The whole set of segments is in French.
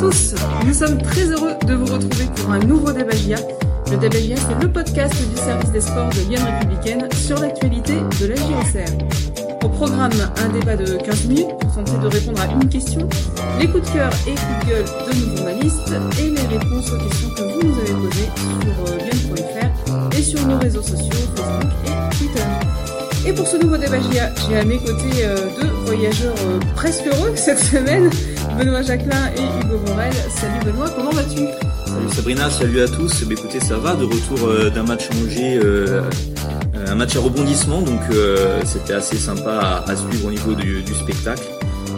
tous, nous sommes très heureux de vous retrouver pour un nouveau Débagia. Le Débagia, c'est le podcast du service des sports de Lyon Républicaine sur l'actualité de la JSR. Au programme, un débat de 15 minutes pour tenter de répondre à une question, les coups de cœur et coups de gueule de nos journalistes et les réponses aux questions que vous nous avez posées sur lyon.fr et sur nos réseaux sociaux, Facebook et Twitter. Et pour ce nouveau débat j'ai à mes côtés euh, deux voyageurs euh, presque heureux cette semaine, Benoît Jacquelin et Hugo Morel. Salut Benoît, comment vas-tu? Salut Sabrina, salut à tous. Eh écoutez, ça va de retour euh, d'un match en euh, un match à rebondissement, donc c'était assez sympa à, suivre au niveau du, spectacle.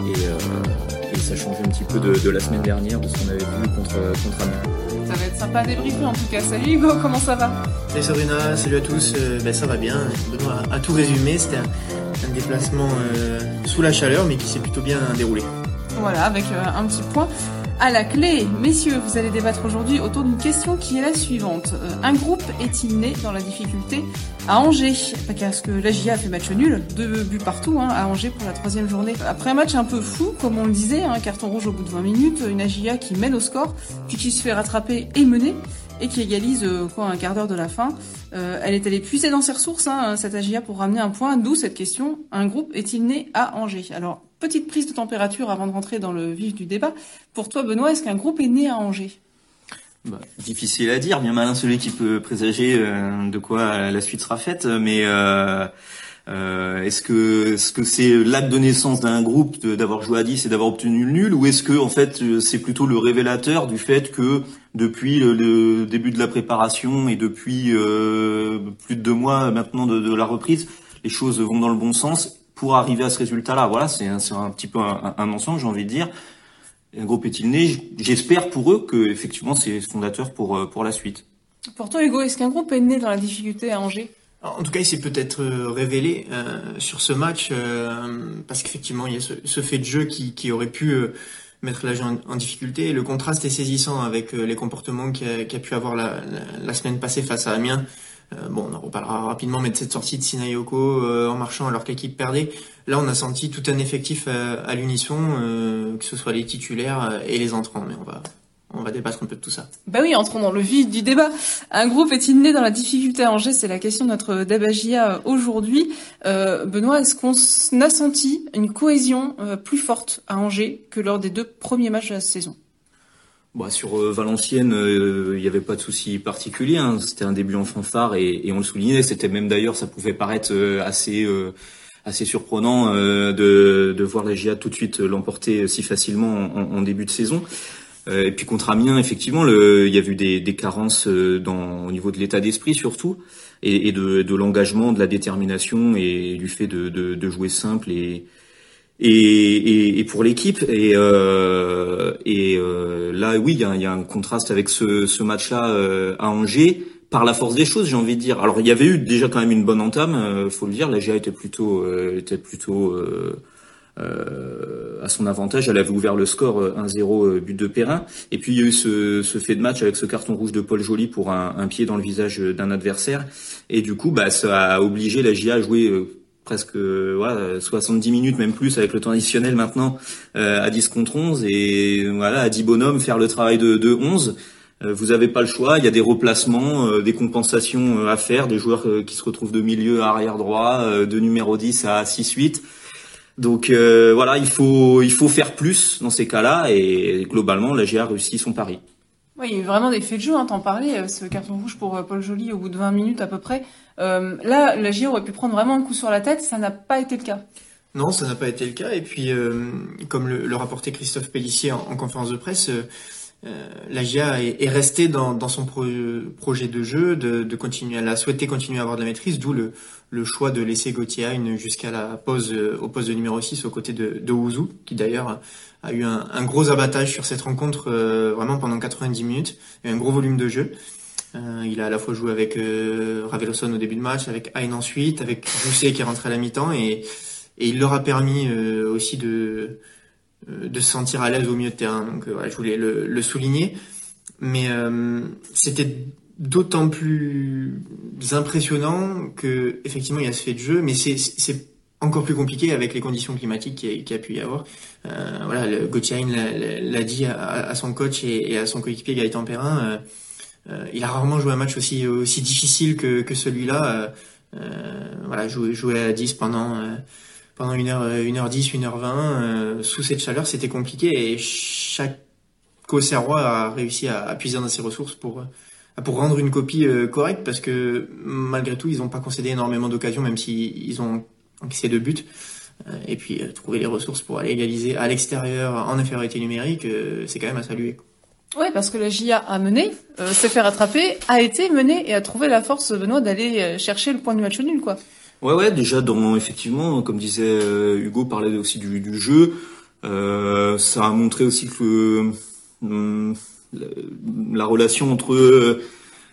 Et, ça change un petit peu de, la semaine dernière de ce qu'on avait vu contre, contre Amiens. Ça va être sympa à débriefer en tout cas. Salut Hugo, comment ça va? Salut Sabrina, salut à tous. ben, ça va bien. Benoît a, tout résumé. C'était un, déplacement sous la chaleur, mais qui s'est plutôt bien déroulé. Voilà, avec euh, un petit point à la clé. Messieurs, vous allez débattre aujourd'hui autour d'une question qui est la suivante. Euh, un groupe est-il né dans la difficulté à Angers? Parce que la GIA a fait match nul, deux buts partout hein, à Angers pour la troisième journée. Après un match un peu fou, comme on le disait, un carton rouge au bout de 20 minutes, une AGIA qui mène au score, puis qui se fait rattraper et mener et qui égalise euh, quoi un quart d'heure de la fin. elle est allée puiser dans ses ressources, hein, cette AGIA, pour ramener un point. D'où cette question un groupe est-il né à Angers? Alors petite prise de température avant de rentrer dans le vif du débat. Pour toi, Benoît, est-ce qu'un groupe est né à Angers? Bah, difficile à dire, bien malin celui qui peut présager euh, de quoi la suite sera faite, mais euh, euh, est-ce que ce que c'est l'acte de naissance d'un groupe d'avoir joué à 10 et d'avoir obtenu le nul, ou est-ce que en fait c'est plutôt le révélateur du fait que depuis le, début de la préparation et depuis plus de deux mois maintenant de la reprise, les choses vont dans le bon sens pour arriver à ce résultat-là. Voilà, c'est un, un, petit peu un, un mensonge, j'ai envie de dire. Un groupe est-il né J'espère pour eux que effectivement c'est fondateur pour euh, pour la suite. Pour toi, Hugo, est-ce qu'un groupe est né dans la difficulté à Angers? En tout cas, il s'est peut-être euh, révélé euh, sur ce match parce qu'effectivement, il y a ce, ce, fait de jeu qui, qui aurait pu mettre la en, en, difficulté. le contraste est saisissant avec les comportements qu'il a, a, pu avoir la, la, la, semaine passée face à Amiens, euh, bon, on en reparlera rapidement, mais de cette sortie de Sinayoko euh, en marchant alors que l'équipe perdait, là on a senti tout un effectif euh, à, l'unisson, que ce soit les titulaires et les entrants. Mais on va on va débattre un peu de tout ça. Bah oui, entrons dans le vif du débat. Un groupe est-il né dans la difficulté à Angers? C'est la question de notre débagia aujourd'hui. Benoît, est-ce qu'on a senti une cohésion plus forte à Angers que lors des deux premiers matchs de la saison? Bah, sur euh, Valenciennes, euh, il n'y avait pas de souci particulier. Hein. C'était un début en fanfare et, on le soulignait. C'était même d'ailleurs, ça pouvait paraître euh, assez assez surprenant de, de voir la GIA tout de suite l'emporter si facilement en, début de saison. et puis contre Amiens, effectivement, il y a eu des, des carences dans, au niveau de l'état d'esprit surtout et, et de, de l'engagement, de la détermination et du fait de, de, de jouer simple et et, et, et pour l'équipe. Et, euh, et euh, là, oui, il y a, y a, un contraste avec ce, ce match-là euh, à Angers par la force des choses, j'ai envie de dire. Alors il y avait eu déjà quand même une bonne entame, euh, faut le dire. La GA était plutôt, euh, était plutôt euh, à son avantage. Elle avait ouvert le score 1-0 but de Perrin. Et puis il y a eu ce, ce, fait de match avec ce carton rouge de Paul Joly pour un, un pied dans le visage d'un adversaire. Et du coup, bah, ça a obligé la GA à jouer presque voilà 70 minutes même plus avec le temps additionnel maintenant euh, à 10 contre 11 et voilà à 10 bonhommes faire le travail de, de 11 euh, vous avez pas le choix. Il y a des replacements euh, des compensations à faire des joueurs qui se retrouvent de milieu à arrière droit de numéro 10 à 6 8 donc voilà il faut il faut faire plus dans ces cas-là. Et globalement la GA réussi son pari. Oui, il y a eu vraiment des faits de jeu, hein, t'en parlais, ce carton rouge pour Paul Joly au bout de 20 minutes à peu près. Euh, là, la GIA aurait pu prendre vraiment un coup sur la tête, ça n'a pas été le cas. Non, ça n'a pas été le cas. Et puis, euh, comme le, rapportait Christophe Pellissier en, en conférence de presse, euh, la GIA est, est restée dans, son pro, projet de jeu, de, continuer, elle a souhaité continuer à avoir de la maîtrise, d'où le, choix de laisser Gauthier jusqu'à la pause au poste de numéro 6 aux côtés de, de Ouzou, qui d'ailleurs a eu un, un, gros abattage sur cette rencontre vraiment pendant 90 minutes, et un gros volume de jeu. Euh, il a à la fois joué avec euh, Raveloson au début de match, avec Ayn ensuite, avec Jousset qui est rentré à la mi-temps et, et il leur a permis euh, aussi de, euh, de se sentir à l'aise au milieu de terrain. Donc voilà, je voulais le, le souligner. Mais c'était d'autant plus impressionnant que effectivement il y a ce fait de jeu, mais c'est encore plus compliqué avec les conditions climatiques qu'il y, a pu y avoir. Euh, voilà, le Gauthier l'a dit à, son coach et, à son coéquipier Gaëtan Perrin. Euh, euh, il a rarement joué un match aussi aussi difficile que, que celui-là. Euh, voilà, jouer, jouer à 10 pendant pendant une heure, une heure 10, une heure 20 sous cette chaleur, c'était compliqué et chaque Auxerrois a réussi à, à, puiser dans ses ressources pour pour rendre une copie correcte parce que malgré tout ils n'ont pas concédé énormément d'occasions même s'ils ils ont encaissé deux buts et puis trouver les ressources pour aller égaliser à l'extérieur en infériorité numérique c'est quand même à saluer. Oui, parce que la GIA a mené, euh, s'est fait rattraper, a été mené et a trouvé la force, Benoît, d'aller euh, chercher le point du match nul, quoi. Ouais, ouais, déjà, dans, effectivement, comme disait euh, Hugo, parlait aussi du, du jeu. Euh, ça a montré aussi que la, relation entre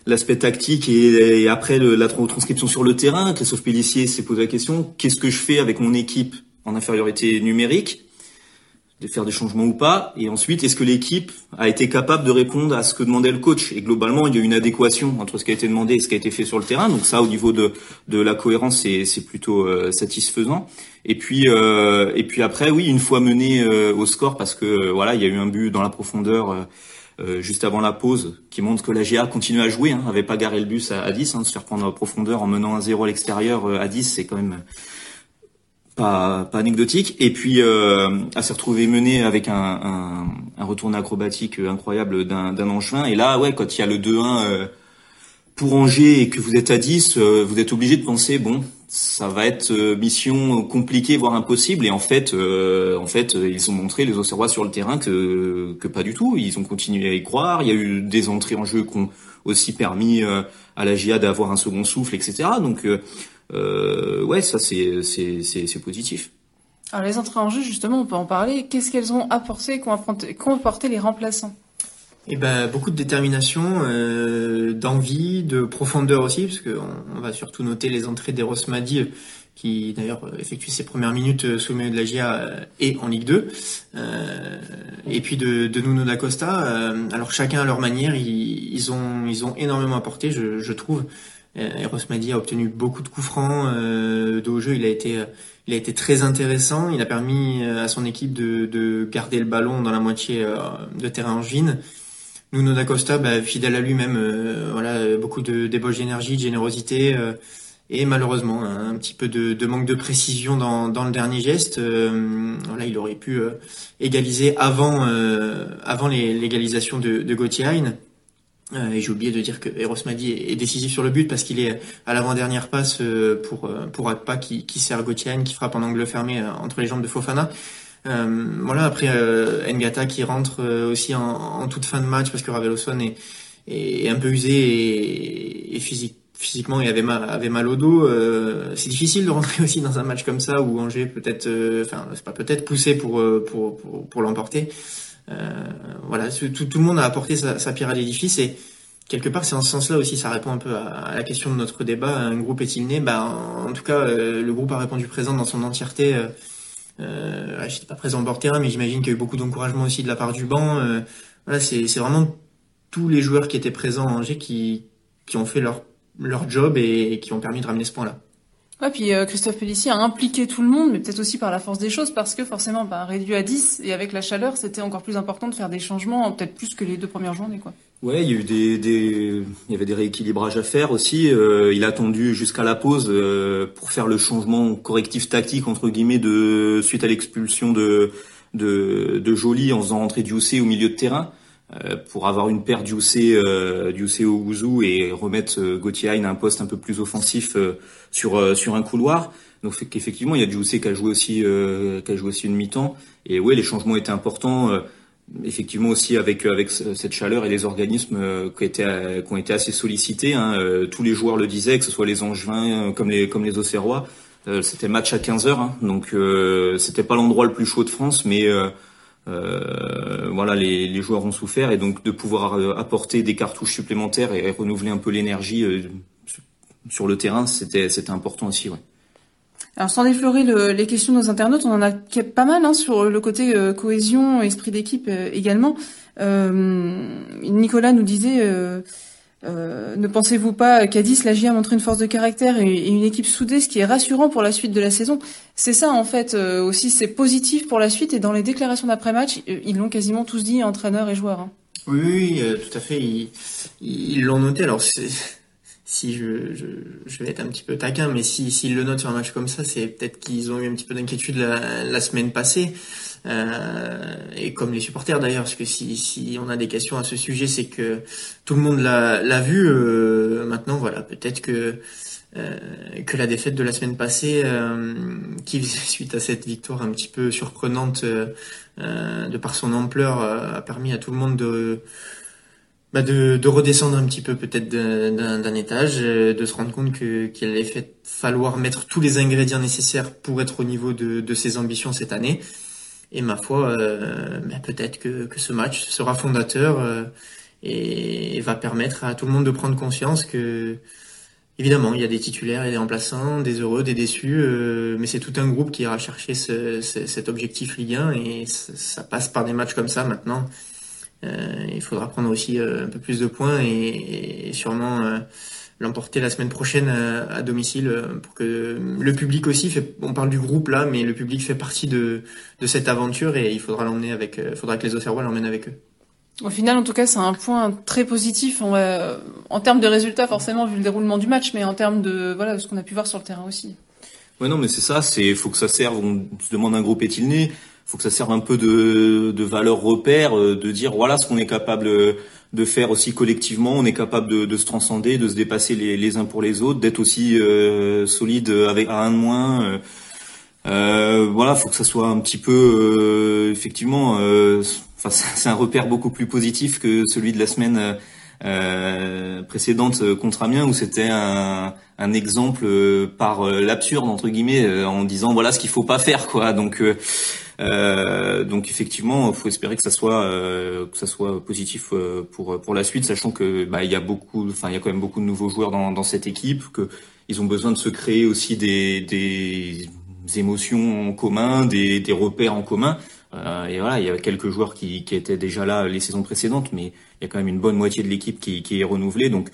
l'aspect tactique et, après la transcription sur le terrain, Christophe Pellissier s'est posé la question qu'est-ce que je fais avec mon équipe en infériorité numérique? De faire des changements ou pas Et ensuite, est-ce que l'équipe a été capable de répondre à ce que demandait le coach? Et globalement, il y a une adéquation entre ce qui a été demandé et ce qui a été fait sur le terrain. Donc ça, au niveau de, de la cohérence, c'est plutôt euh, satisfaisant. Et puis euh, et puis après, oui, une fois mené euh, au score, parce que voilà, il y a eu un but dans la profondeur. juste avant la pause, qui montre que la GA continue à jouer, hein, avait pas garé le bus à, 10, hein, se faire prendre à profondeur en menant un 0 à l'extérieur à 10, c'est quand même pas, pas anecdotique. Et puis, euh, à se retrouver mené avec un, un, un acrobatique incroyable d'un, Angevin. Et là, ouais, quand il y a le 2-1 euh, pour Angers et que vous êtes à 10, euh, vous êtes obligé de penser, bon, ça va être euh, mission compliquée, voire impossible. Et en fait, en fait, ils ont montré les Auxerrois sur le terrain que, que pas du tout. Ils ont continué à y croire. Il y a eu des entrées en jeu qui ont aussi permis à la GIA d'avoir un second souffle, etc. Donc euh, ouais, ça c'est c'est positif. Alors les entrées en jeu, justement, on peut en parler. Qu'est-ce qu'elles ont apporté, qu'ont apporté les remplaçants? Eh ben, beaucoup de détermination, euh, d'envie, de profondeur aussi, parce qu'on on va surtout noter les entrées d'Eros Madi, qui d'ailleurs effectue ses premières minutes sous le milieu de la GIA euh, et en Ligue 2, euh, et puis de, de Nuno da Costa. Euh, alors chacun à leur manière, ils, ils, ont, ils ont énormément apporté, je, je trouve. Euh, Eros Madi a obtenu beaucoup de coups francs euh, jeu. Il a été, euh, il a été très intéressant. Il a permis à son équipe de, de garder le ballon dans la moitié de terrain angevine. Nuno da Costa, bah, fidèle à lui-même, voilà, beaucoup de débauche d'énergie, de générosité et malheureusement un petit peu de, manque de précision dans, le dernier geste. voilà, il aurait pu égaliser avant, avant l'égalisation de, de Gauthier euh, et j'ai oublié de dire que Eros Madi est décisif sur le but parce qu'il est à l'avant-dernière passe euh, pour euh, pour Akpa qui, qui sert Gauthier qui frappe en angle fermé entre les jambes de Fofana. Euh, voilà après Ngata qui rentre aussi en, en, toute fin de match parce que Raveloson est, est un peu usé et, et physique, physiquement il avait mal, avait mal au dos. c'est difficile de rentrer aussi dans un match comme ça où Angers peut-être, enfin c'est pas peut-être poussé pour pour pour, pour l'emporter. Euh, voilà, tout, le monde a apporté sa, pierre à l'édifice et quelque part, c'est en ce sens-là aussi, ça répond un peu à, la question de notre débat. Un groupe est-il né? Bah, en, tout cas, euh, le groupe a répondu présent dans son entièreté. Euh, euh, J'étais pas présent au bord terrain, mais j'imagine qu'il y a eu beaucoup d'encouragement aussi de la part du banc. Euh, voilà, c'est vraiment tous les joueurs qui étaient présents en Angers qui, ont fait leur, leur job et qui ont permis de ramener ce point-là. Ouais, puis euh, Christophe Pellissier a impliqué tout le monde, mais peut-être aussi par la force des choses, parce que forcément, bah, réduit à 10, et avec la chaleur, c'était encore plus important de faire des changements, peut-être plus que les deux premières journées. quoi. Il y a eu des, avait des rééquilibrages à faire aussi. Euh, il a attendu jusqu'à la pause euh, pour faire le changement correctif tactique entre guillemets de suite à l'expulsion de de, de Joly en faisant rentrer Dioussé au milieu de terrain. Euh, pour avoir une paire Dioussé euh, au Ouzou et remettre euh, Gauthier à un poste un peu plus offensif euh, sur euh, sur un couloir. Donc effectivement, il y a Dioussé qui a joué aussi qui a joué aussi une mi-temps et ouais, les changements étaient importants effectivement aussi avec avec cette chaleur et les organismes qui, étaient, qui ont été assez sollicités. Hein. tous les joueurs le disaient, que ce soit les Angevins comme les comme les Auxerrois. c'était match à 15 heures, hein. donc c'était pas l'endroit le plus chaud de France, mais euh, voilà, les, les, joueurs ont souffert et donc de pouvoir euh, apporter des cartouches supplémentaires et, renouveler un peu l'énergie euh, sur le terrain, c'était important aussi. Ouais. Alors sans déflorer le, les questions de nos internautes, on en a pas mal hein, sur le côté euh, cohésion, esprit d'équipe également. Nicolas nous disait Euh, ne pensez-vous pas qu'à 10, la GIA montre une force de caractère et, une équipe soudée, ce qui est rassurant pour la suite de la saison? C'est ça en fait euh, aussi, c'est positif pour la suite et dans les déclarations d'après-match, euh, ils l'ont quasiment tous dit, entraîneurs et joueurs. Hein. Oui, oui, tout à fait, ils l'ont noté. Alors si je, je, je, vais être un petit peu taquin, mais s'ils si, le notent sur un match comme ça, c'est peut-être qu'ils ont eu un petit peu d'inquiétude la, la, semaine passée. Euh, et comme les supporters d'ailleurs, parce que si, si on a des questions à ce sujet, c'est que tout le monde l'a vu. Euh, maintenant, voilà, peut-être que euh, que la défaite de la semaine passée, euh, qui suite à cette victoire un petit peu surprenante euh, de par son ampleur, a permis à tout le monde de bah de, de, redescendre un petit peu peut-être d'un étage, de se rendre compte que qu'il allait falloir mettre tous les ingrédients nécessaires pour être au niveau de, de ses ambitions cette année. Et ma foi, euh, peut-être que, que, ce match sera fondateur euh, et, va permettre à tout le monde de prendre conscience que, évidemment, il y a des titulaires et des remplaçants, des heureux, des déçus, euh, mais c'est tout un groupe qui ira chercher ce, cet objectif Ligue 1 et ça, passe par des matchs comme ça maintenant. Il faudra prendre aussi un peu plus de points et, et sûrement l'emporter la semaine prochaine euh, à, domicile euh, pour que le public aussi fait, on parle du groupe là, mais le public fait partie de, de cette aventure et il faudra l'emmener avec, il euh, faudra que les Auxerrois l'emmènent avec eux. Au final, en tout cas, c'est un point très positif en, en termes de résultats, forcément, vu le déroulement du match, mais en termes de voilà ce qu'on a pu voir sur le terrain aussi. Ouais, non, mais c'est ça. C'est faut que ça serve. On se demande un groupe est-il né Faut que ça serve un peu de, de valeur repère, de dire voilà ce qu'on est capable de faire aussi collectivement. On est capable de, de se transcender, de se dépasser les, les uns pour les autres, d'être aussi euh, solide avec un de moins. Euh, euh, voilà, faut que ça soit un petit peu euh, effectivement. Euh, enfin, c'est un repère beaucoup plus positif que celui de la semaine précédente contre Amiens où c'était un, un, exemple par l'absurde entre guillemets en disant voilà ce qu'il faut pas faire quoi. Donc euh, donc effectivement, faut espérer que ça soit euh, que ça soit positif euh, pour pour la suite, sachant que bah, il y a beaucoup, enfin il y a quand même beaucoup de nouveaux joueurs dans, dans cette équipe, que ils ont besoin de se créer aussi des, des émotions en commun, des, des repères en commun. Euh, et voilà, il y a quelques joueurs qui, qui étaient déjà là les saisons précédentes, mais il y a quand même une bonne moitié de l'équipe qui, qui est renouvelée. Donc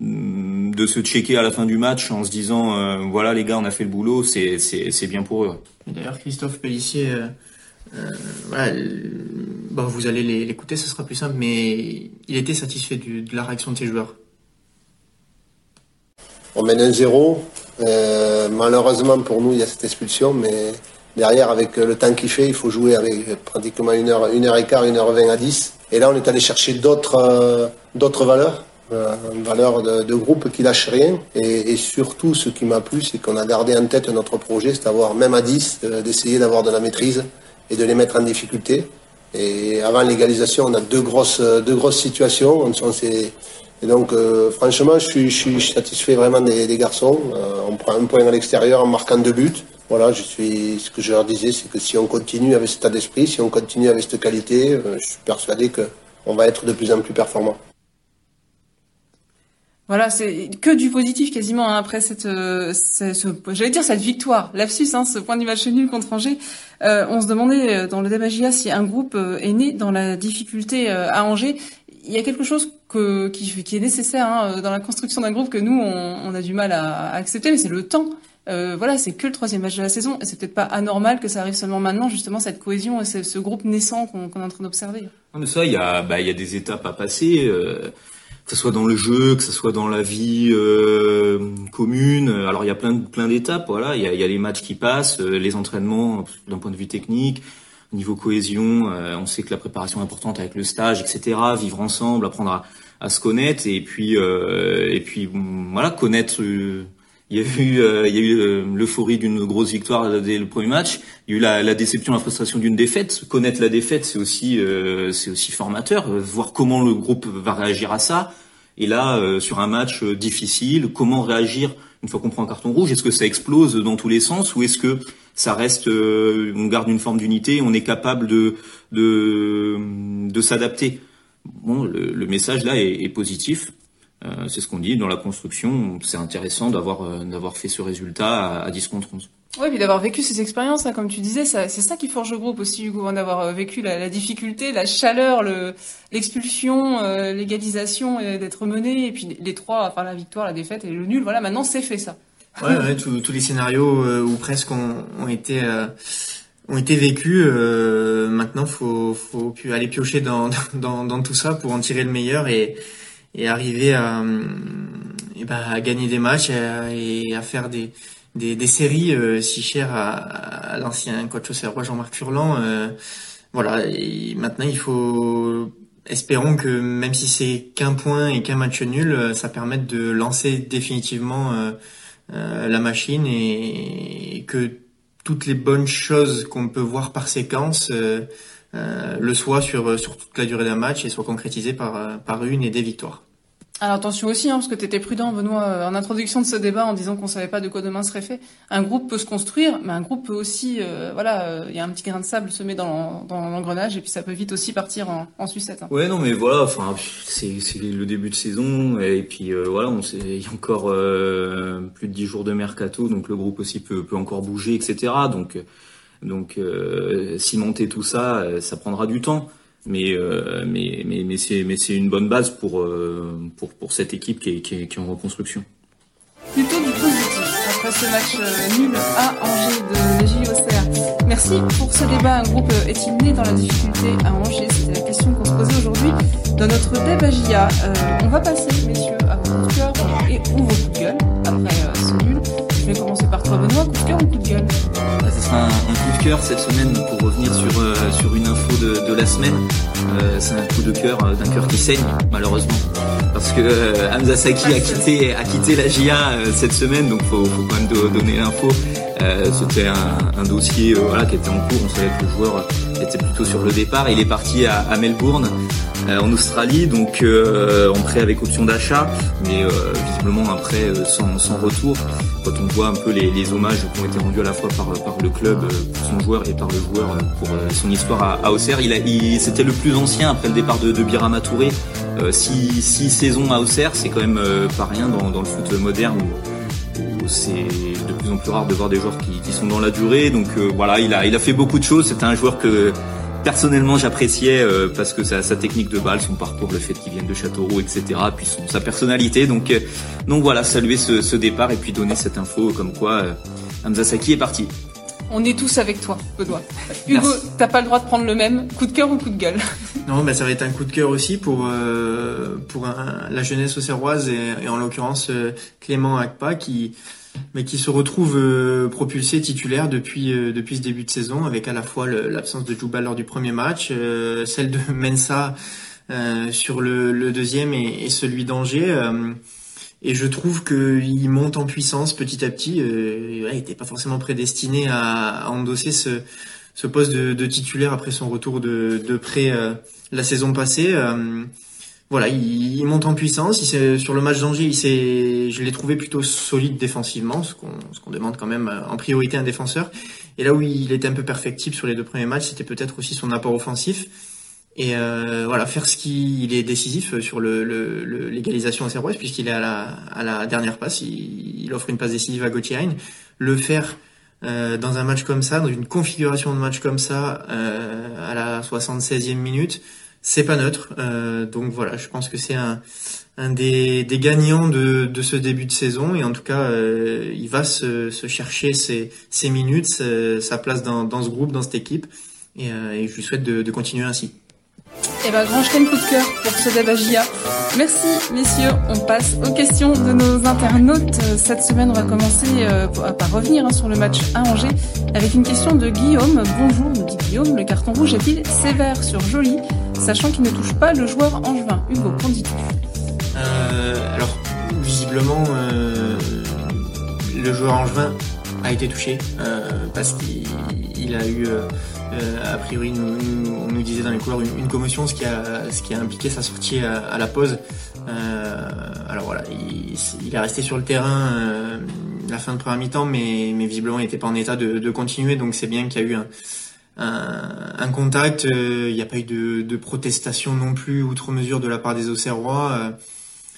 de se checker à la fin du match en se disant euh, voilà les gars on a fait le boulot c'est c'est bien pour eux D'ailleurs, Christophe Pellissier, euh, euh, voilà, bon, vous allez l'écouter, ce sera plus simple, mais il était satisfait de la réaction de ses joueurs. On mène un zéro. Euh, malheureusement pour nous, il y a cette expulsion, mais derrière, avec le temps qu'il fait, il faut jouer avec pratiquement une heure, une heure et quart, une heure vingt à 10. Et là, on est allé chercher d'autres, d'autres valeurs une valeur de, groupe qui lâche rien. Et, surtout, ce qui m'a plu, c'est qu'on a gardé en tête notre projet, c'est d'avoir, même à 10, euh, d'essayer d'avoir de la maîtrise et de les mettre en difficulté. Et avant l'égalisation, on a deux grosses, deux grosses situations. et donc, euh, franchement, je suis, satisfait vraiment des, garçons. on prend un point à l'extérieur en marquant deux buts. Voilà, je suis, ce que je leur disais, c'est que si on continue avec cet état d'esprit, si on continue avec cette qualité, je suis persuadé qu'on va être de plus en plus performant. Voilà, c'est que du positif quasiment hein, après cette, euh, j'allais dire cette victoire, lapsus, hein, ce point du match nul contre Angers. Euh, on se demandait euh, dans le débat si un groupe est né dans la difficulté à Angers. Il y a quelque chose qui, est nécessaire hein, dans la construction d'un groupe que nous on, a du mal à, accepter, mais c'est le temps. voilà, c'est que le troisième match de la saison, et c'est peut-être pas anormal que ça arrive seulement maintenant, justement cette cohésion et ce, groupe naissant qu'on est en train d'observer. Mais ça, il y a, bah, il y a des étapes à passer que ce soit dans le jeu, que ce soit dans la vie euh, commune. Alors il y a plein plein d'étapes. Voilà, il y a, il y a les matchs qui passent, euh, les entraînements d'un point de vue technique, niveau cohésion. Euh, on sait que la préparation est importante avec le stage, etc. Vivre ensemble, apprendre à, à se connaître et puis et puis voilà connaître. Il y a eu il y a eu l'euphorie d'une grosse victoire dès le premier match. Il y a eu la, la déception, la frustration d'une défaite. Connaître la défaite, c'est aussi c'est aussi formateur. Voir comment le groupe va réagir à ça et là, euh, sur un match euh, difficile, comment réagir une fois qu'on prend un carton rouge? Est-ce que ça explose dans tous les sens ou est-ce que ça reste, euh, on garde une forme d'unité, on est capable de de, de s'adapter? Bon, le, message là est, est positif. Euh, c'est ce qu'on dit dans la construction. C'est intéressant d'avoir euh, d'avoir fait ce résultat à, à 10 contre 11. Oui, puis d'avoir vécu ces expériences, hein, comme tu disais, c'est ça qui forge le groupe aussi, Hugo, hein, d'avoir euh, vécu la, la, difficulté, la chaleur, l'expulsion, euh, l'égalisation, d'être mené, et puis les trois, enfin la victoire, la défaite et le nul. Voilà, maintenant c'est fait ça. Ouais, ouais tous les scénarios euh, ou presque ont, ont été euh, ont été vécus. Euh, maintenant, faut faut aller piocher dans, dans, dans tout ça pour en tirer le meilleur et et arriver à et ben, à gagner des matchs et à, faire des des, des séries si chères à, à l'ancien coach au Serrois Jean-Marc Furlan. voilà. Et maintenant, il faut espérons que même si c'est qu'un point et qu'un match nul, ça permette de lancer définitivement euh, la machine et, que toutes les bonnes choses qu'on peut voir par séquence euh, euh, le soient sur, sur toute la durée d'un match et soient concrétisées par, par une et des victoires. Alors attention aussi, hein, parce que tu étais prudent, Benoît, euh, en introduction de ce débat en disant qu'on savait pas de quoi demain serait fait. Un groupe peut se construire, mais un groupe peut aussi, euh, voilà, euh, il y a un petit grain de sable semé dans, dans l'engrenage et puis ça peut vite aussi partir en, en sucette. Hein. Ouais, non, mais voilà, enfin, c'est le début de saison et puis voilà, on sait, il y a encore plus de dix jours de mercato, donc le groupe aussi peut, peut encore bouger, etc. Donc donc cimenter tout ça, ça prendra du temps mais euh, mais mais mais c'est une bonne base pour euh, pour pour cette équipe qui est, qui est, qui est en reconstruction. Plutôt du positif après ce match euh, nul à Angers de JOCR. Merci pour ce débat. Un groupe est-il né dans la difficulté à Angers? C'était la question qu'on se posait aujourd'hui dans notre débat Euh, on va passer, messieurs, à vos coups de cœur et ou vos coups de gueule après toi, Benoît. Coup de cœur ou coup de gueule Ce sera un, coup de cœur cette semaine pour revenir sur, euh, sur une info de, de la semaine. Euh, c'est un coup de cœur euh, d'un cœur qui saigne, malheureusement. Parce que euh, Hamza Saki a quitté, a quitté la GIA cette semaine, donc faut, faut quand même donner l'info. C'était un, dossier voilà, qui était en cours. On savait que le joueur était plutôt sur le départ. Il est parti à Melbourne. Euh, en Australie, donc euh, en prêt avec option d'achat, mais euh, visiblement un prêt sans, retour. Quand on voit un peu les, hommages qui ont été rendus à la fois par, le club pour son joueur et par le joueur pour son histoire à, Auxerre, il, c'était le plus ancien après le départ de, de Touré. six, saisons à Auxerre, c'est quand même pas rien dans, le foot moderne où, c'est de plus en plus rare de voir des joueurs qui, sont dans la durée. Donc voilà, il a fait beaucoup de choses. C'était un joueur que personnellement j'appréciais euh, parce que sa, sa, technique de balle, son parcours, le fait qu'il vienne de Châteauroux, etc. Puis son, sa personnalité. Donc, euh, donc voilà, saluer ce, ce, départ et puis donner cette info comme quoi euh, Hamza Saki est parti. On est tous avec toi, Benoît. Hugo, t'as pas le droit de prendre le même. Coup de cœur ou coup de gueule? Non, mais ça va être un coup de cœur aussi pour euh, pour un, la jeunesse auxerroise et, et en l'occurrence Clément Akpa qui mais qui se retrouve euh, propulsé titulaire depuis euh, depuis ce début de saison, avec à la fois l'absence de Djouba lors du premier match, euh, celle de Mensa sur le, deuxième et, celui d'Angers. et je trouve qu'il monte en puissance petit à petit. il n'était pas forcément prédestiné à, endosser ce, poste de, titulaire après son retour de, de prêt la saison passée voilà, il, il, monte en puissance. Il sur le match d'Angers, il je l'ai trouvé plutôt solide défensivement, ce qu'on, demande quand même euh, en priorité à un défenseur. Et là où il était un peu perfectible sur les deux premiers matchs, c'était peut-être aussi son apport offensif. Et euh, voilà, faire ce qu'il est décisif sur le, le, l'égalisation à Serrois, puisqu'il est à la, à la dernière passe, il, il offre une passe décisive à Gauthier Le faire euh, dans un match comme ça, dans une configuration de match comme ça, euh, à la 76e minute, c'est pas neutre. Euh, donc voilà, je pense que c'est un, des, gagnants de, ce début de saison et en tout cas, euh, il va se, chercher ses, minutes, sa, place dans, ce groupe, dans cette équipe et, euh, je lui souhaite de, continuer ainsi. Eh ben, grand coup de cœur pour ce débat JA. Merci, messieurs. On passe aux questions de nos internautes. Cette semaine, on va commencer euh, par revenir hein, sur le match à Angers avec une question de Guillaume. Bonjour, nous dit Guillaume. Le carton rouge est-il sévère sur Joly, sachant qu'il ne touche pas le joueur angevin Hugo, qu'en dis-tu euh, Alors, visiblement, euh, le joueur angevin a été touché euh, parce qu'il a eu a priori, nous, on nous disait dans les couloirs une, commotion, ce qui a, ce qui a impliqué sa sortie à, la pause. Alors voilà, il, est resté sur le terrain la fin de première mi-temps, mais, mais visiblement il n'était pas en état de, de continuer, donc c'est bien qu'il y a eu un, un, un contact. il n'y a pas eu de, de, protestation non plus outre mesure de la part des Auxerrois.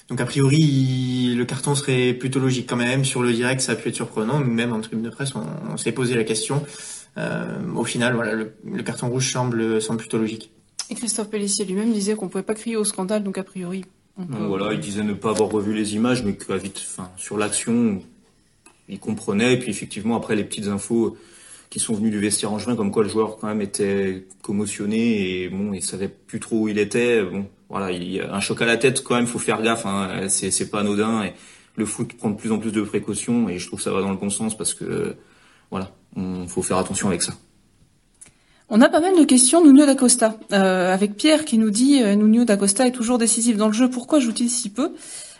Donc a priori, le carton serait plutôt logique quand même. Sur le direct, ça a pu être surprenant. Même en tribune de presse, on, s'est posé la question. Euh, au final, voilà, le, carton rouge semble, semble plutôt logique. Et Christophe Pellissier lui-même disait qu'on pouvait pas crier au scandale, donc a priori. Voilà, il disait ne pas avoir revu les images, mais que vite, enfin, sur l'action, il comprenait. Et puis effectivement, après les petites infos qui sont venues du vestiaire en juin, comme quoi le joueur quand même était commotionné et bon, il savait plus trop où il était. Bon, voilà, il un choc à la tête quand même, faut faire gaffe. Hein, c'est c'est pas anodin et le foot prend de plus en plus de précautions et je trouve que ça va dans le bon sens parce que voilà, on faut faire attention avec ça. On a pas mal de questions, Nuno d'Acosta, euh, avec Pierre qui nous dit euh, Nuno d'Acosta est toujours décisif dans le jeu, pourquoi joue-t-il si peu?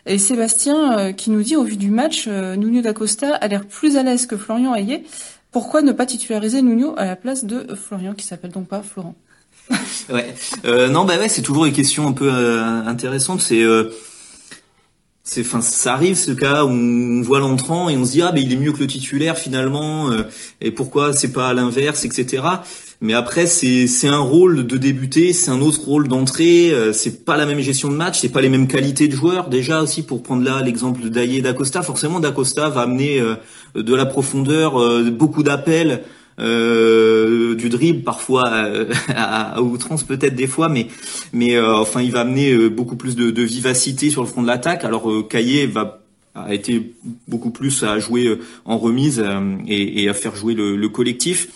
Et Sébastien euh, qui nous dit au vu du match, euh, Nuno d'Acosta a l'air plus à l'aise que Florian Ayé. Pourquoi ne pas titulariser Nuno à la place de Florian qui s'appelle donc pas Florent ouais. Euh, non, bah ouais, c'est toujours une question un peu euh, intéressante. C'est, euh, c'est, enfin, ça arrive ce cas où on voit l'entrant et on se dit ah, mais il est mieux que le titulaire finalement. Euh, et pourquoi c'est pas à l'inverse, etc. Mais après, c'est, un rôle de débuter, c'est un autre rôle d'entrée. Euh, c'est pas la même gestion de match, c'est pas les mêmes qualités de joueurs. Déjà aussi, pour prendre là l'exemple d'Aye d'Acosta, forcément d'Acosta va amener de la profondeur, beaucoup d'appels euh, du dribble parfois euh, à, outrance peut-être des fois, mais mais euh, enfin il va amener euh, beaucoup plus de, de, vivacité sur le front de l'attaque. Alors Caillé va a été beaucoup plus à jouer en remise et, et, à faire jouer le, le collectif.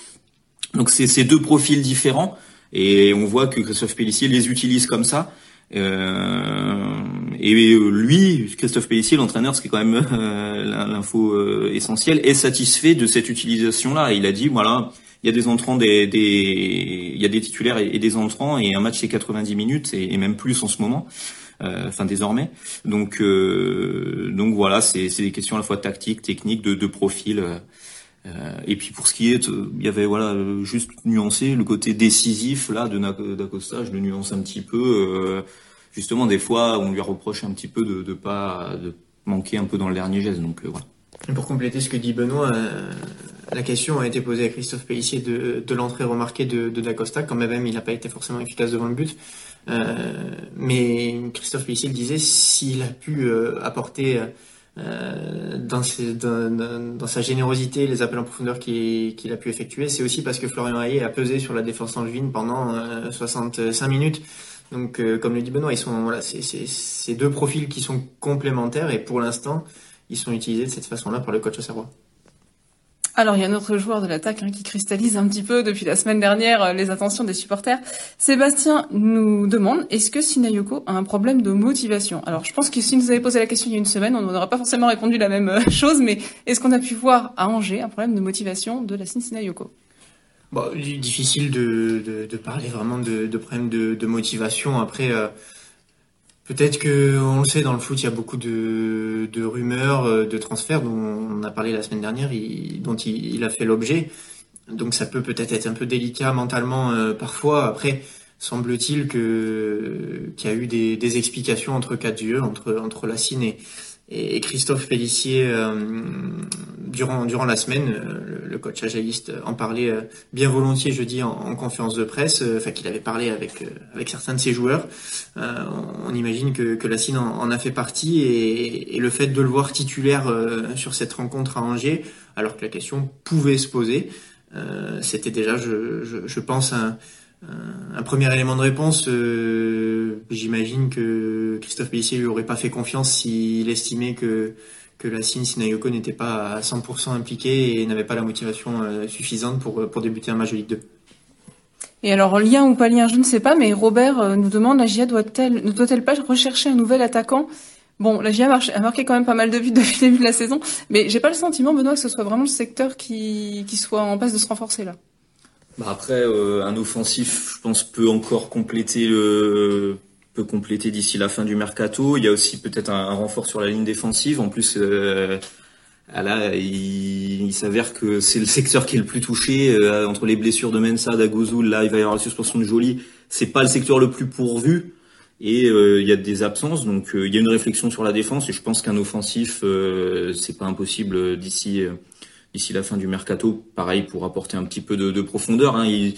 Donc c'est ces deux profils différents et on voit que Christophe Pellissier les utilise comme ça. Euh, et lui, Christophe Pellissier, l'entraîneur, ce qui est quand même euh, l'info euh, essentielle, est satisfait de cette utilisation-là. Il a dit, voilà, il y a des entrants, des, des il y a des titulaires et, des entrants, et un match c'est 90 minutes et, même plus en ce moment. Euh, enfin désormais. Donc donc voilà, c'est des questions à la fois tactiques, techniques, de, de profil. Et puis pour ce qui est, il y avait voilà juste nuancé le côté décisif là de d'Acosta, je le nuance un petit peu justement, des fois, on lui reproche un petit peu de, de pas de manquer un peu dans le dernier geste. Donc euh, voilà. pour compléter ce que dit Benoît, euh, la question a été posée à Christophe Pellissier de, l'entrée remarquée de, de D'Acosta, quand même il n'a pas été forcément efficace devant le but. Euh, mais Christophe Pellissier disait s'il a pu apporter dans, ses, dans, sa générosité les appels en profondeur qu'il a pu effectuer, c'est aussi parce que Florian Hayé a pesé sur la défense angevine pendant 65 minutes. Donc, euh, comme le dit Benoît, ils sont voilà, c'est deux profils qui sont complémentaires et pour l'instant, ils sont utilisés de cette façon-là par le coach Auxerrois. Alors, il y a un autre joueur de l'attaque hein, qui cristallise un petit peu depuis la semaine dernière euh, les attentions des supporters. Sébastien nous demande est-ce que Sinayoko a un problème de motivation? Alors, je pense que si nous avait posé la question il y a une semaine, on n'aurait pas forcément répondu la même euh, chose, mais est-ce qu'on a pu voir à Angers un problème de motivation de la Sinayoko? Bon, difficile de, parler vraiment de, problème de, de motivation. Après, euh, peut-être que on le sait dans le foot, il y a beaucoup de, de rumeurs, euh, de transferts dont on a parlé la semaine dernière, dont il, il, a fait l'objet. Donc ça peut peut-être être un peu délicat mentalement euh, parfois. Après, semble-t-il que qu'il y a eu des, des explications entre quatre yeux, entre entre la et et Christophe Pellissier, euh, durant, durant la semaine, euh, le, coach agiliste en parlait euh, bien volontiers jeudi en, en conférence de presse, enfin qu'il avait parlé avec, avec certains de ses joueurs. on imagine que, que la Cine en, a fait partie et, et, le fait de le voir titulaire sur cette rencontre à Angers, alors que la question pouvait se poser, c'était déjà, je, je, je pense, un, un premier élément de réponse, euh, j'imagine que Christophe Pellissier lui aurait pas fait confiance s'il estimait que la Sin Sinayoko n'était pas à 100% impliquée et n'avait pas la motivation euh, suffisante pour pour débuter un match de Ligue 2. Et alors lien ou pas lien, je ne sais pas, mais Robert euh, nous demande la GIA doit-elle ne doit-elle pas rechercher un nouvel attaquant? Bon, la GIA a marqué quand même pas mal de buts depuis le début de la saison, mais j'ai pas le sentiment, Benoît, que ce soit vraiment le secteur qui, qui soit en passe de se renforcer là. Bah après, euh, un offensif, je pense, peut encore compléter le peut compléter d'ici la fin du mercato. Il y a aussi peut-être un, renfort sur la ligne défensive. En plus, euh, ah là, il, s'avère que c'est le secteur qui est le plus touché euh, entre les blessures de Mensa, d'Agozul. Là, il va y avoir la suspension de Jolie. C'est pas le secteur le plus pourvu et euh, il y a des absences. Donc, il y a une réflexion sur la défense et je pense qu'un offensif, c'est pas impossible d'ici d'ici la fin du mercato, pareil pour apporter un petit peu de, de profondeur. Hein. Il,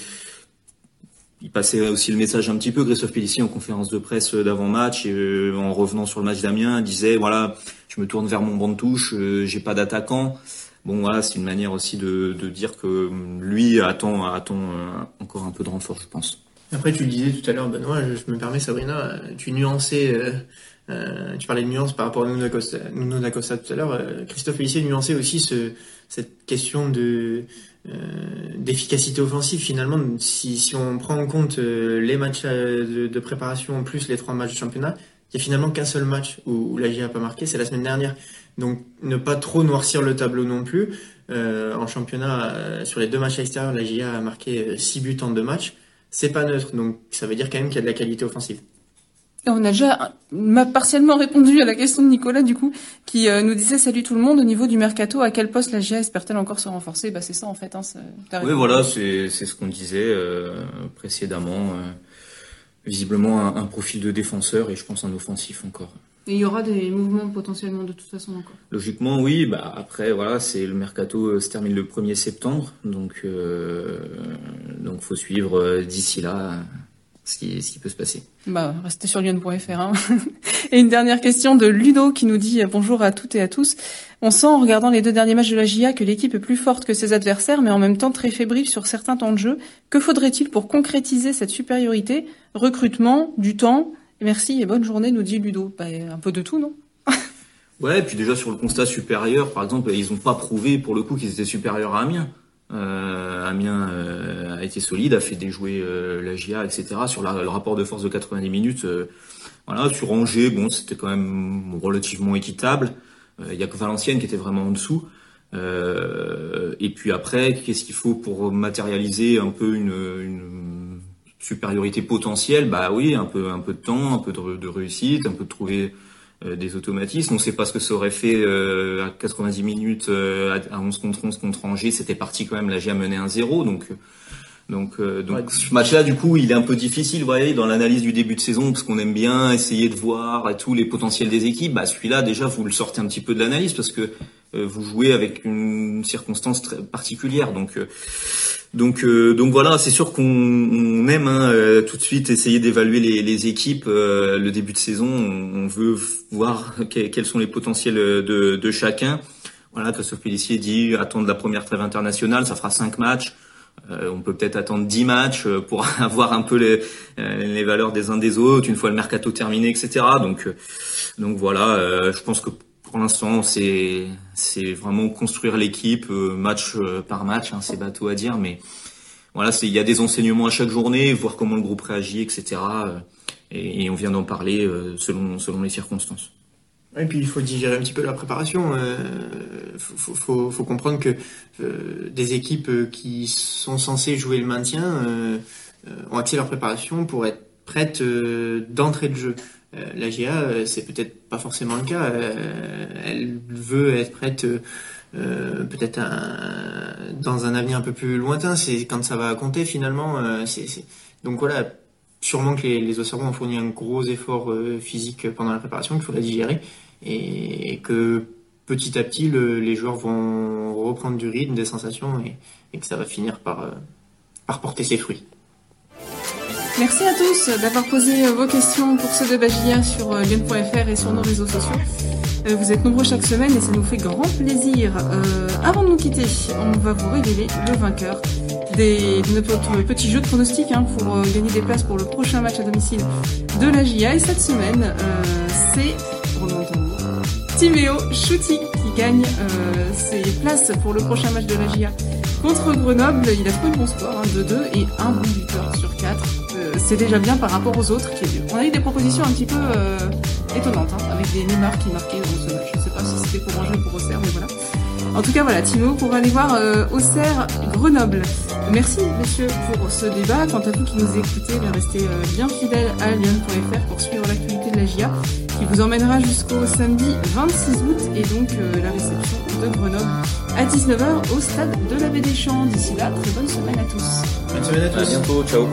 passait aussi le message un petit peu. Christophe Pellissier en conférence de presse d'avant-match, et, en revenant sur le match d'Amiens, disait voilà, je me tourne vers mon banc de touche, j'ai pas d'attaquant. Bon voilà, c'est une manière aussi de, dire que lui attend, attend encore un peu de renfort, je pense. Après, tu le disais tout à l'heure, Benoît, je, me permets, Sabrina, tu nuançais, euh, euh, tu parlais de nuances par rapport à Nuno Dacosta, tout à l'heure. Euh, Christophe Pellissier nuançait aussi ce, cette question de d'efficacité offensive. Finalement, si, on prend en compte les matchs de, de, préparation plus les trois matchs de championnat, il y a finalement qu'un seul match où, la GIA n'a pas marqué, c'est la semaine dernière. Donc, ne pas trop noircir le tableau non plus. en championnat, sur les deux matchs à l'extérieur, la GIA a marqué six buts en deux matchs c'est pas neutre. Donc ça veut dire quand même qu'il y a de la qualité offensive. On a déjà partiellement répondu à la question de Nicolas du coup, qui euh, nous disait salut tout le monde au niveau du mercato, à quel poste la GIA espère-t-elle encore se renforcer? Bah c'est ça en fait. Hein, oui voilà, c'est c'est ce qu'on disait euh, précédemment. Euh, visiblement un, un, profil de défenseur et je pense un offensif encore. Et il y aura des mouvements potentiellement de toute façon encore. Logiquement, oui. Bah après, voilà, c'est le mercato euh, se termine le 1er septembre, donc euh, donc faut suivre euh, d'ici là ce qui, ce qui peut se passer. Bah, restez sur lyon.fr. Hein. et une dernière question de Ludo qui nous dit bonjour à toutes et à tous. On sent en regardant les deux derniers matchs de la GIA que l'équipe est plus forte que ses adversaires, mais en même temps très fébrile sur certains temps de jeu. Que faudrait-il pour concrétiser cette supériorité? Recrutement, du temps, Merci et bonne journée, nous dit Ludo. Bah, un peu de tout, non? Ouais, et puis déjà sur le constat supérieur, par exemple, ils n'ont pas prouvé pour le coup qu'ils étaient supérieurs à Amiens. Euh, Amiens euh, a été solide, a fait déjouer euh, la GIA, etc. Sur le rapport de force de 90 minutes, euh, voilà. Sur Angers, bon, c'était quand même relativement équitable. Il y a que Valenciennes qui était vraiment en dessous. et puis après, qu'est-ce qu'il faut pour matérialiser un peu une, une supériorité potentielle, bah oui, un peu, un peu de temps, un peu de, réussite, un peu de trouver euh, des automatismes. On ne sait pas ce que ça aurait fait euh, à 90 minutes euh, à 11 contre 11 contre Angers. C'était parti quand même, la GIA menait un 0 donc donc, donc ce match-là, du coup, il est un peu difficile, vous voyez, dans l'analyse du début de saison, parce qu'on aime bien essayer de voir tous les potentiels des équipes. Bah, celui-là, déjà, vous le sortez un petit peu de l'analyse, parce que vous jouez avec une circonstance très particulière. Donc, donc, euh, donc voilà, c'est sûr qu'on aime hein, euh, tout de suite essayer d'évaluer les, les, équipes. Euh, le début de saison, on, veut voir quels sont les potentiels de, de chacun. Voilà, Christophe Pellissier dit attendre la première trêve internationale, ça fera cinq matchs. on peut peut-être attendre dix matchs pour avoir un peu les, les valeurs des uns des autres, une fois le mercato terminé, etc. Donc, donc voilà, je pense que pour l'instant, c'est vraiment construire l'équipe euh, match euh, par match. Hein, c'est bateau à dire, mais voilà, il y a des enseignements à chaque journée, voir comment le groupe réagit, etc. Euh, et, on vient d'en parler selon selon les circonstances. Et puis il faut digérer un petit peu la préparation. Il faut, comprendre que des équipes qui sont censées jouer le maintien ont axé leur préparation pour être prêtes d'entrée de jeu. Euh, la GA, euh, c'est peut-être pas forcément le cas. Euh, elle veut être prête peut-être dans un avenir un peu plus lointain. C'est quand ça va compter finalement. c'est Donc voilà, sûrement que les, les ont fourni un gros effort physique pendant la préparation qu'il faudra digérer et, que petit à petit les joueurs vont reprendre du rythme, des sensations et, et que ça va finir par, par porter ses fruits. Merci à tous d'avoir posé vos questions pour ceux de Bagilia sur euh, lyon.fr et sur nos réseaux sociaux. Euh, vous êtes nombreux chaque semaine et ça nous fait grand plaisir. Euh, avant de nous quitter, on va vous révéler le vainqueur de notre petit jeu de pronostic hein, pour gagner des places pour le prochain match à domicile de la GIA. Et cette semaine, c'est, Timéo Chouti qui gagne ses places pour le prochain match de la GIA contre Grenoble. Il a trouvé le bon score, hein, 2-2 et un bon buteur sur 4 c'est déjà bien par rapport aux autres. Qui On a eu des propositions un petit peu euh, étonnantes, hein, avec des Neymar qui marquaient match. Je sais pas si c'était pour un jeu pour Auxerre, mais voilà. En tout cas, voilà, Timo, pour aller voir euh, Auxerre Grenoble. Merci, messieurs, pour ce débat. Quant à vous qui nous écoutez, restez euh, bien fidèles à lyon.fr pour suivre l'actualité de la GIA, qui vous emmènera jusqu'au samedi 26 août, et donc euh, la réception de Grenoble à 19h au stade de la Baie des Champs. D'ici là, très bonne semaine à tous. Bonne semaine à tous. À bientôt, ciao.